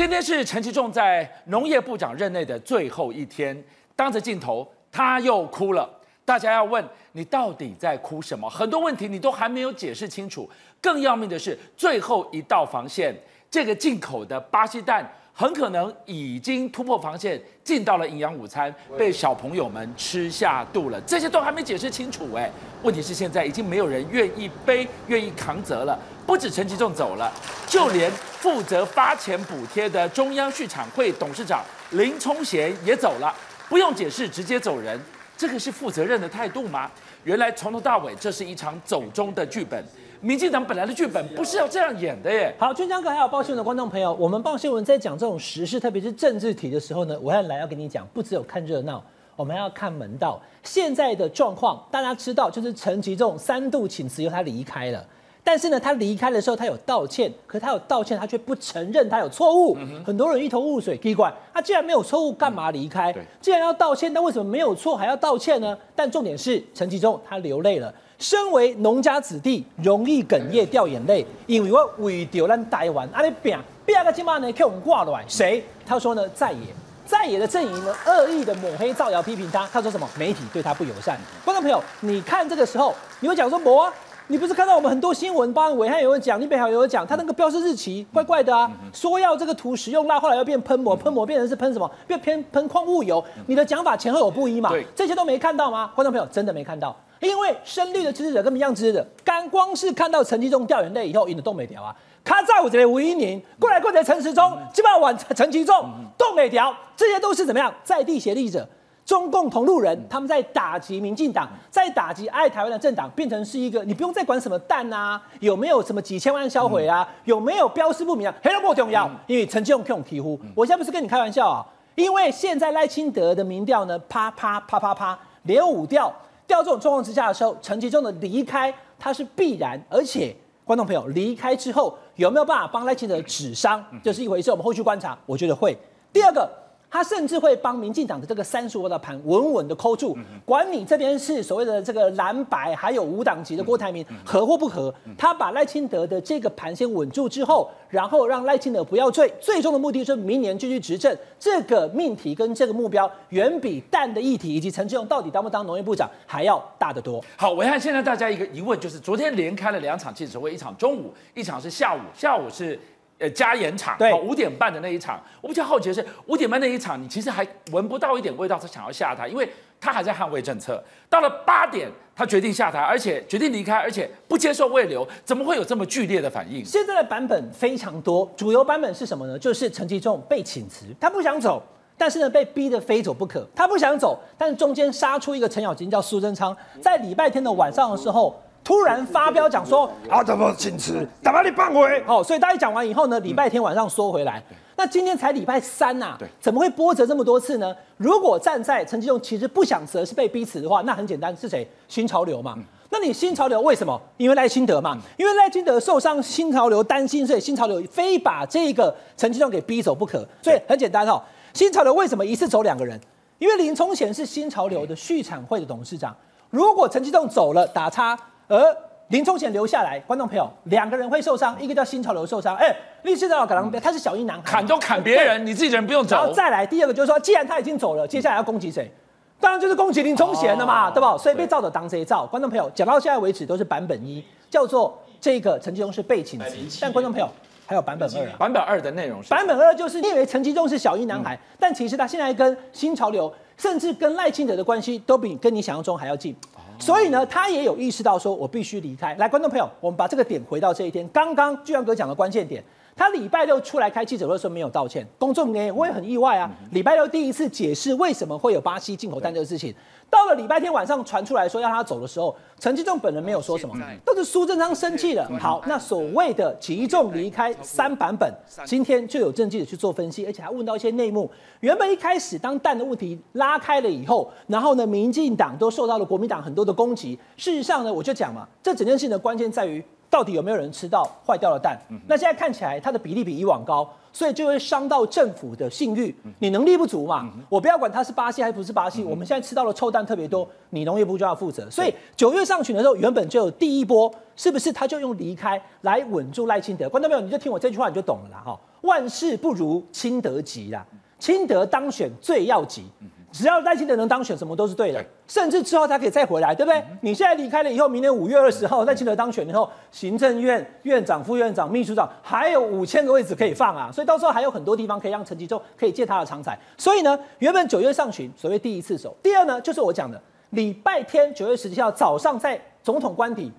今天是陈其仲在农业部长任内的最后一天，当着镜头他又哭了。大家要问你到底在哭什么？很多问题你都还没有解释清楚。更要命的是，最后一道防线，这个进口的巴西蛋很可能已经突破防线，进到了营养午餐，被小朋友们吃下肚了。这些都还没解释清楚。哎，问题是现在已经没有人愿意背、愿意扛责了。不止陈吉仲走了，就连负责发钱补贴的中央畜产会董事长林聪贤也走了，不用解释，直接走人。这个是负责任的态度吗？原来从头到尾，这是一场走中的剧本。民进党本来的剧本不是要这样演的耶。好，俊江哥还有报新闻的观众朋友，我们报新闻在讲这种时事，特别是政治题的时候呢，我要来要跟你讲，不只有看热闹，我们还要看门道。现在的状况，大家知道，就是陈吉仲三度请辞，由他离开了。但是呢，他离开的时候，他有道歉，可他有道歉，他却不承认他有错误。嗯、很多人一头雾水，奇怪，他既然没有错误，干嘛离开？嗯、既然要道歉，那为什么没有错还要道歉呢？但重点是陈吉仲他流泪了。身为农家子弟，容易哽咽掉眼泪，因为我为着咱台湾，阿你拼拼个起码呢，给我们挂来。谁？他说呢，在野，在野的阵营呢，恶意的抹黑、造谣、批评他。他说什么？媒体对他不友善。观众朋友，你看这个时候，你会讲说，我、啊。你不是看到我们很多新闻，包含暐瀚有人讲，你北海有人讲，他那个标示日期怪怪的啊，说要这个图使用蜡，后来要变喷膜，喷膜变成是喷什么？变偏喷矿物油，你的讲法前后有不一嘛？对，这些都没看到吗？观众朋友真的没看到，因为深绿的支持者跟一样支持者，刚光是看到陈其中掉眼泪以后，引的动没掉啊，他在我这里吴依宁过来过来陈时中，基本上往陈其仲动没掉，这些都是怎么样？在地协力者。中共同路人，他们在打击民进党，在打击爱台湾的政党，变成是一个你不用再管什么蛋啊，有没有什么几千万销毁啊，有没有标示不明啊，黑都不重要，因为陈其仲用提呼，我现在不是跟你开玩笑啊，因为现在赖清德的民调呢，啪啪啪啪啪，连五调，掉这种状况之下的时候，陈其仲的离开他是必然，而且观众朋友离开之后有没有办法帮赖清德止伤，这是一回事，我们后续观察，我觉得会。第二个。他甚至会帮民进党的这个三十五的盘稳稳的扣住，管你这边是所谓的这个蓝白，还有无党籍的郭台铭合或不合，他把赖清德的这个盘先稳住之后，然后让赖清德不要醉，最终的目的是明年继续执政。这个命题跟这个目标远比蛋的议题以及陈志勇到底当不当农业部长还要大得多。好，我看现在大家一个疑问就是，昨天连开了两场记者会，一场中午，一场是下午，下午是。呃，加严场，对，五点半的那一场，我比较好奇的是，五点半那一场，你其实还闻不到一点味道，他想要下台，因为他还在捍卫政策。到了八点，他决定下台，而且决定离开，而且不接受慰留，怎么会有这么剧烈的反应？现在的版本非常多，主流版本是什么呢？就是陈其仲被请辞，他不想走，但是呢，被逼得非走不可。他不想走，但是中间杀出一个程咬金，叫苏贞昌，在礼拜天的晚上的时候。突然发飙讲说啊，怎么请辞？怎么你办回？好，所以大家讲完以后呢，礼拜天晚上缩回来。那今天才礼拜三呐，怎么会波折这么多次呢？如果站在陈其仲其实不想辞，是被逼辞的话，那很简单，是谁？新潮流嘛。那你新潮流为什么？因为赖清德嘛。因为赖清德受伤，新潮流担心，所以新潮流非把这个陈其仲给逼走不可。所以很简单哦，新潮流为什么一次走两个人？因为林聪贤是新潮流的续产会的董事长，如果陈其仲走了，打叉。而林冲贤留下来，观众朋友，两个人会受伤，一个叫新潮流受伤，哎、欸，律师长可能他是小英男孩，砍都砍别人，你自己人不用走。然后再来第二个就是说，既然他已经走了，接下来要攻击谁？当然就是攻击林冲贤了嘛，哦、对吧？所以被照的当这一照。观众朋友，讲到现在为止都是版本一，叫做这个陈其忠是被请辞，但观众朋友还有版本二、啊，版本二的内容是版本二就是因为陈其仲是小一男孩，嗯、但其实他现在跟新潮流，甚至跟赖清德的关系都比跟你想象中还要近。所以呢，他也有意识到说，我必须离开。来，观众朋友，我们把这个点回到这一天。刚刚巨阳哥讲的关键点，他礼拜六出来开记者会的时候没有道歉，公众也会很意外啊。礼拜六第一次解释为什么会有巴西进口蛋这个事情。到了礼拜天晚上传出来说要他走的时候，陈其仲本人没有说什么，但是苏贞昌生气了。好，那所谓的其中离开三版本，今天就有政记者去做分析，而且还问到一些内幕。原本一开始当蛋的问题拉开了以后，然后呢，民进党都受到了国民党很多的攻击。事实上呢，我就讲嘛，这整件事情的关键在于到底有没有人吃到坏掉的蛋？那现在看起来它的比例比以往高，所以就会伤到政府的信誉。你能力不足嘛？我不要管它是巴西还是不是巴西，我们现在吃到的臭蛋特别多，你农业部就要负责。所以九月上旬的时候，原本就有第一波，是不是他就用离开来稳住赖清德？观众朋友，你就听我这句话，你就懂了啦。哈，万事不如清德急啦，清德当选最要急。只要赖清德能当选，什么都是对的，甚至之后他可以再回来，对不对？你现在离开了以后，明年五月二十号赖清德当选以后，行政院院长、副院长、秘书长还有五千个位置可以放啊，所以到时候还有很多地方可以让陈吉仲可以借他的长才。所以呢，原本九月上旬所谓第一次手，第二呢就是我讲的礼拜天九月十七号早上在总统官邸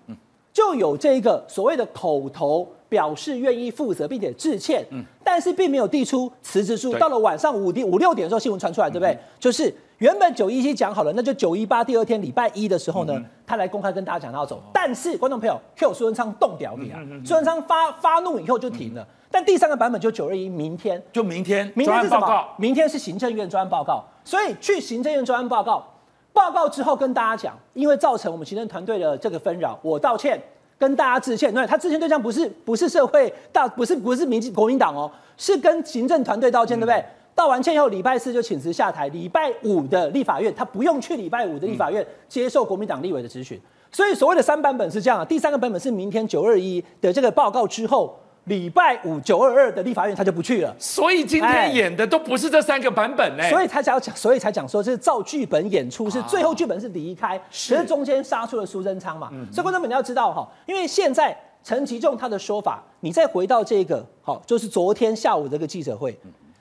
就有这一个所谓的口头。表示愿意负责并且致歉，嗯，但是并没有递出辞职书。到了晚上五点五六点的时候，新闻传出来，对不对？就是原本九一七讲好了，那就九一八第二天礼拜一的时候呢，他来公开跟大家讲他要走。但是观众朋友，Q 苏文昌动掉你啊！苏文昌发发怒以后就停了。但第三个版本就九二一，明天就明天，明天是什么？明天是行政院专案报告。所以去行政院专案报告报告之后，跟大家讲，因为造成我们行政团队的这个纷扰，我道歉。跟大家致歉，对，他致歉对象不是不是社会大，不是不是民进国民党哦，是跟行政团队道歉，对不对？道完歉以后，礼拜四就请辞下台，礼拜五的立法院他不用去礼拜五的立法院接受国民党立委的质询，所以所谓的三版本是这样啊，第三个版本是明天九二一的这个报告之后。礼拜五九二二的立法院他就不去了，所以今天演的都不是这三个版本呢，所以才讲，所以才讲说这是照剧本演出，是最后剧本是离开，其实中间杀出了苏贞昌嘛，所以观众们你要知道哈，因为现在陈其仲他的说法，你再回到这个好，就是昨天下午这个记者会，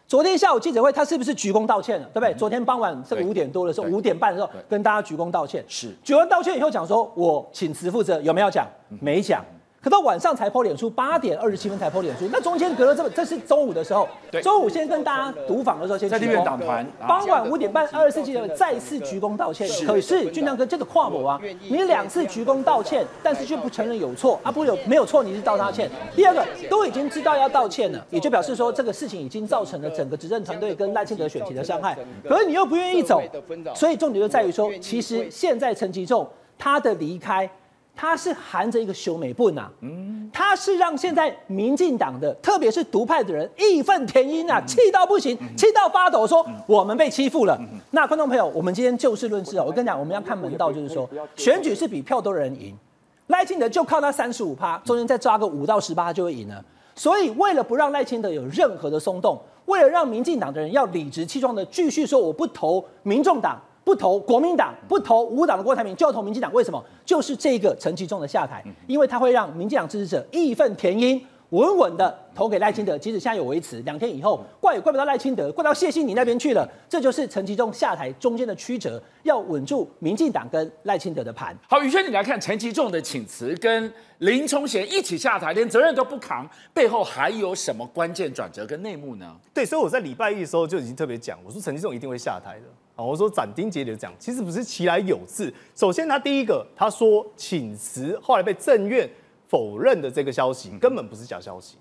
昨天下午记者会他是不是鞠躬道歉了，对不对？昨天傍晚这个五点多的时候，五点半的时候跟大家鞠躬道歉，是。鞠完道歉以后讲说我请辞负责，有没有讲？没讲。可到晚上才 po 脸书，八点二十七分才 po 脸书，那中间隔了这么，这是中午的时候，对，中午先跟大家读访的时候先在立院党团，傍晚五点半二十四记者再次鞠躬道歉。可是俊亮哥这个跨模啊，你两次鞠躬道歉，但是却不承认有错啊，不有没有错，你是道他歉。第二个都已经知道要道歉了，也就表示说这个事情已经造成了整个执政团队跟赖清德选情的伤害，可是你又不愿意走，所以重点就在于说，其实现在陈吉仲他的离开。他是含着一个修美不呐，他是让现在民进党的，特别是独派的人义愤填膺啊，气到不行，气到发抖，说我们被欺负了。那观众朋友，我们今天就事论事啊，我跟你讲，我们要看门道，就是说选举是比票多的人赢，赖清德就靠那三十五趴，中间再抓个五到十八就会赢了。所以为了不让赖清德有任何的松动，为了让民进党的人要理直气壮的继续说我不投民众党。不投国民党，不投无党的郭台铭，就要投民进党。为什么？就是这个陈吉仲的下台，因为他会让民进党支持者义愤填膺，稳稳的投给赖清德。即使现在有维持，两天以后怪也怪不到赖清德，怪到谢欣你那边去了。这就是陈吉仲下台中间的曲折，要稳住民进党跟赖清德的盘。好，宇轩，你来看陈吉仲的请辞跟林冲贤一起下台，连责任都不扛，背后还有什么关键转折跟内幕呢？对，所以我在礼拜一的时候就已经特别讲，我说陈吉仲一定会下台的。我说斩钉截铁的讲，其实不是其来有自。首先，他第一个他说请辞，后来被政院否认的这个消息，根本不是假消息。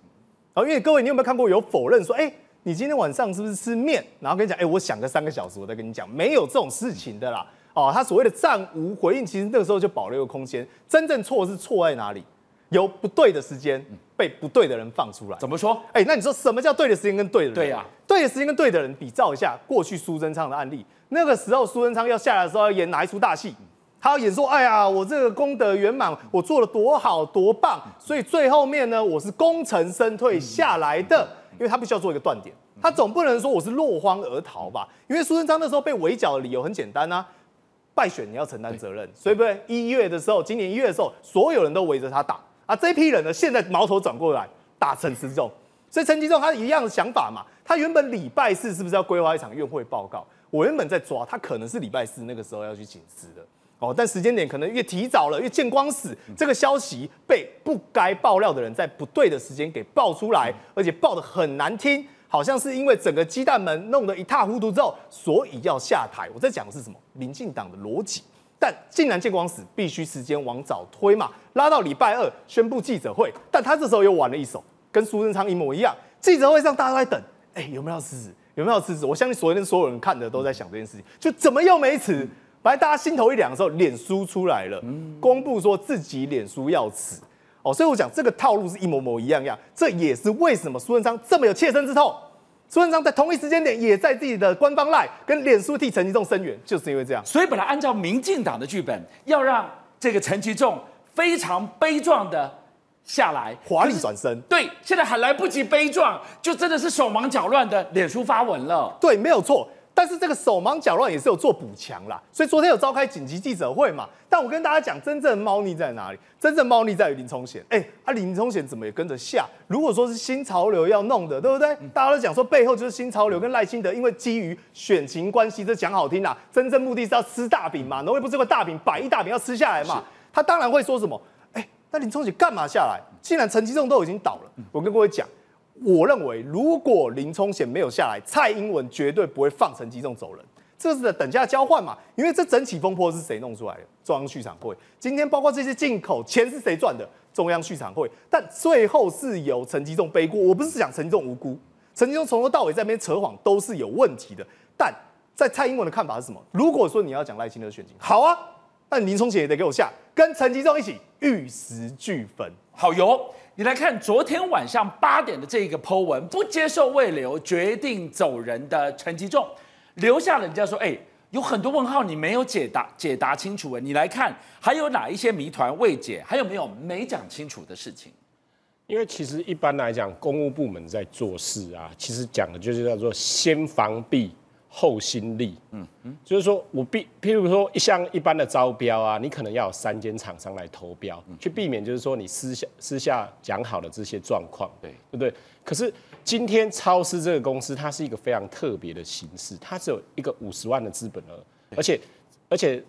好，因为各位，你有没有看过有否认说，哎，你今天晚上是不是吃面？然后跟你讲，哎，我想个三个小时，我再跟你讲，没有这种事情的啦。哦，他所谓的暂无回应，其实那个时候就保留个空间。真正错是错在哪里？有不对的时间被不对的人放出来。怎么说？哎，那你说什么叫对的时间跟对的人？对呀，对的时间跟对的人比照一下过去苏贞昌的案例。那个时候苏贞昌要下来的时候要演哪一出大戏？他要演说：“哎呀，我这个功德圆满，我做了多好多棒，所以最后面呢，我是功成身退下来的。因为他必须要做一个断点，他总不能说我是落荒而逃吧？因为苏贞昌那时候被围剿的理由很简单啊，败选你要承担责任，所以不对？一月的时候，今年一月的时候，所有人都围着他打啊，这批人呢，现在矛头转过来打陈吉仲，所以陈吉仲他一样的想法嘛，他原本礼拜四是不是要规划一场院会报告？我原本在抓他，可能是礼拜四那个时候要去请辞的哦，但时间点可能越提早了，越见光死，这个消息被不该爆料的人在不对的时间给爆出来，而且爆的很难听，好像是因为整个鸡蛋门弄得一塌糊涂之后，所以要下台。我在讲的是什么？民进党的逻辑，但竟然见光死，必须时间往早推嘛，拉到礼拜二宣布记者会，但他这时候又玩了一手，跟苏贞昌一模一样，记者会上大家都在等，哎，有没有要辞职？有没有辞职？我相信所有人所有人看的都在想这件事情，就怎么又没辞？本来大家心头一凉的时候，脸书出来了，公布说自己脸书要辞。哦，所以我讲这个套路是一模模一样样，这也是为什么苏贞昌这么有切身之痛。苏贞昌在同一时间点也在自己的官方 LINE 跟脸书替陈吉仲声援，就是因为这样。所以本来按照民进党的剧本，要让这个陈吉仲非常悲壮的下来，华丽转身。对，现在还来不及悲壮，就真的是手忙脚乱的脸书发文了。对，没有错。但是这个手忙脚乱也是有做补强啦，所以昨天有召开紧急记者会嘛。但我跟大家讲，真正的猫腻在哪里？真正猫腻在于林聪贤。哎，啊，林聪贤怎么也跟着下？如果说是新潮流要弄的，对不对？大家都讲说背后就是新潮流跟赖清德，因为基于选情关系，这讲好听啦，真正目的是要吃大饼嘛。农业部这个大饼，百亿大饼要吃下来嘛。他当然会说什么？哎，那林聪贤干嘛下来？既然陈其仲都已经倒了，我跟各位讲。我认为，如果林冲贤没有下来，蔡英文绝对不会放陈吉仲走人，这是等价交换嘛。因为这整起风波是谁弄出来的？中央畜产会。今天包括这些进口钱是谁赚的？中央畜产会。但最后是由陈吉仲背锅。我不是讲陈吉仲无辜，陈吉仲从头到尾在那边扯谎都是有问题的。但在蔡英文的看法是什么？如果说你要讲赖清德选情，好啊，那林冲姐也得给我下，跟陈吉仲一起玉石俱焚。好油。你来看昨天晚上八点的这个 po 文，不接受未留，决定走人的陈吉仲，留下了人家说，哎，有很多问号你没有解答解答清楚。你来看还有哪一些谜团未解，还有没有没讲清楚的事情？因为其实一般来讲，公务部门在做事啊，其实讲的就是叫做先防弊。后心力，嗯嗯，就是说我避，譬如说像一般的招标啊，你可能要有三间厂商来投标，嗯、去避免就是说你私下私下讲好的这些状况，对。对不对？可是今天超市这个公司，它是一个非常特别的形式，它只有一个五十万的资本额，而且而且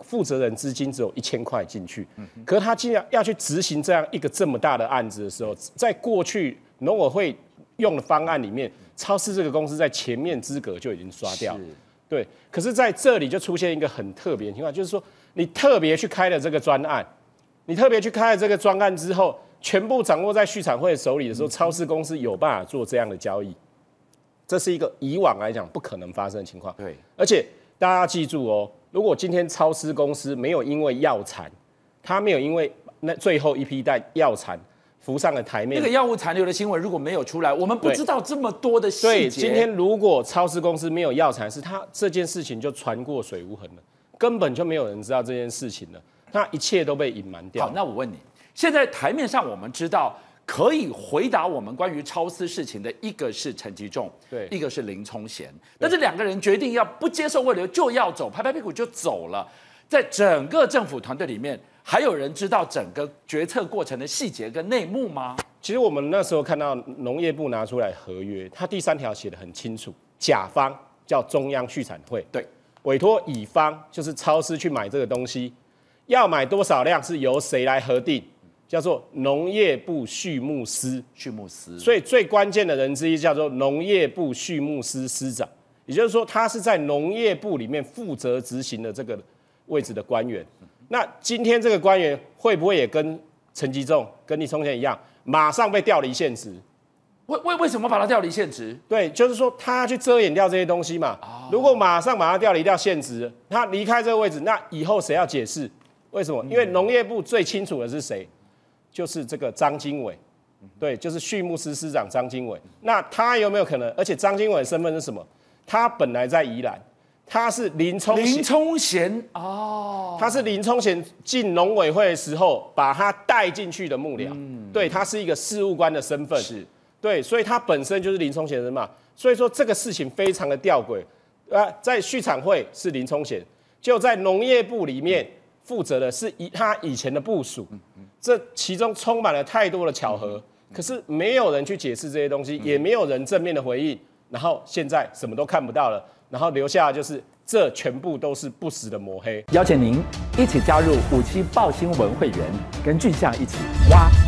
负责人资金只有一千块进去，嗯，可是他既然要去执行这样一个这么大的案子的时候，在过去农委会用的方案里面。超市这个公司在前面资格就已经刷掉了，对。可是在这里就出现一个很特别的情况，就是说你特别去开了这个专案，你特别去开了这个专案之后，全部掌握在续产会手里的时候，超市公司有办法做这样的交易，这是一个以往来讲不可能发生的情况。对。而且大家要记住哦，如果今天超市公司没有因为药残，他没有因为那最后一批袋药残。浮上了台面。那个药物残留的新闻如果没有出来，我们不知道这么多的细节。对，今天如果超市公司没有药残，是他这件事情就传过水无痕了，根本就没有人知道这件事情了，那一切都被隐瞒掉。好，那我问你，现在台面上我们知道可以回答我们关于超市事情的一个是陈吉仲，对，一个是林聪贤，但这两个人决定要不接受慰留就要走，拍拍屁股就走了，在整个政府团队里面。还有人知道整个决策过程的细节跟内幕吗？其实我们那时候看到农业部拿出来合约，它第三条写的很清楚，甲方叫中央畜产会，对，委托乙方就是超市去买这个东西，要买多少量是由谁来核定？叫做农业部畜牧司，畜牧司。所以最关键的人之一叫做农业部畜牧司司长，也就是说他是在农业部里面负责执行的这个位置的官员。那今天这个官员会不会也跟陈吉仲、跟李聪贤一样，马上被调离现职？为为为什么把他调离现职？对，就是说他去遮掩掉这些东西嘛。如果马上把他调离掉现职，他离开这个位置，那以后谁要解释？为什么？因为农业部最清楚的是谁，就是这个张经纬，对，就是畜牧司司长张经纬。那他有没有可能？而且张经纬的身份是什么？他本来在宜兰。他是林冲林冲贤。哦，他是林冲贤进农委会的时候把他带进去的幕僚，嗯、对，他是一个事务官的身份，是，对，所以他本身就是林冲贤人嘛，所以说这个事情非常的吊诡，啊，在畜产会是林冲贤，就在农业部里面负责的是以他以前的部属，这其中充满了太多的巧合，可是没有人去解释这些东西，也没有人正面的回应，然后现在什么都看不到了。然后留下就是，这全部都是不实的抹黑。邀请您一起加入五七爆新闻会员，跟俊相一起挖。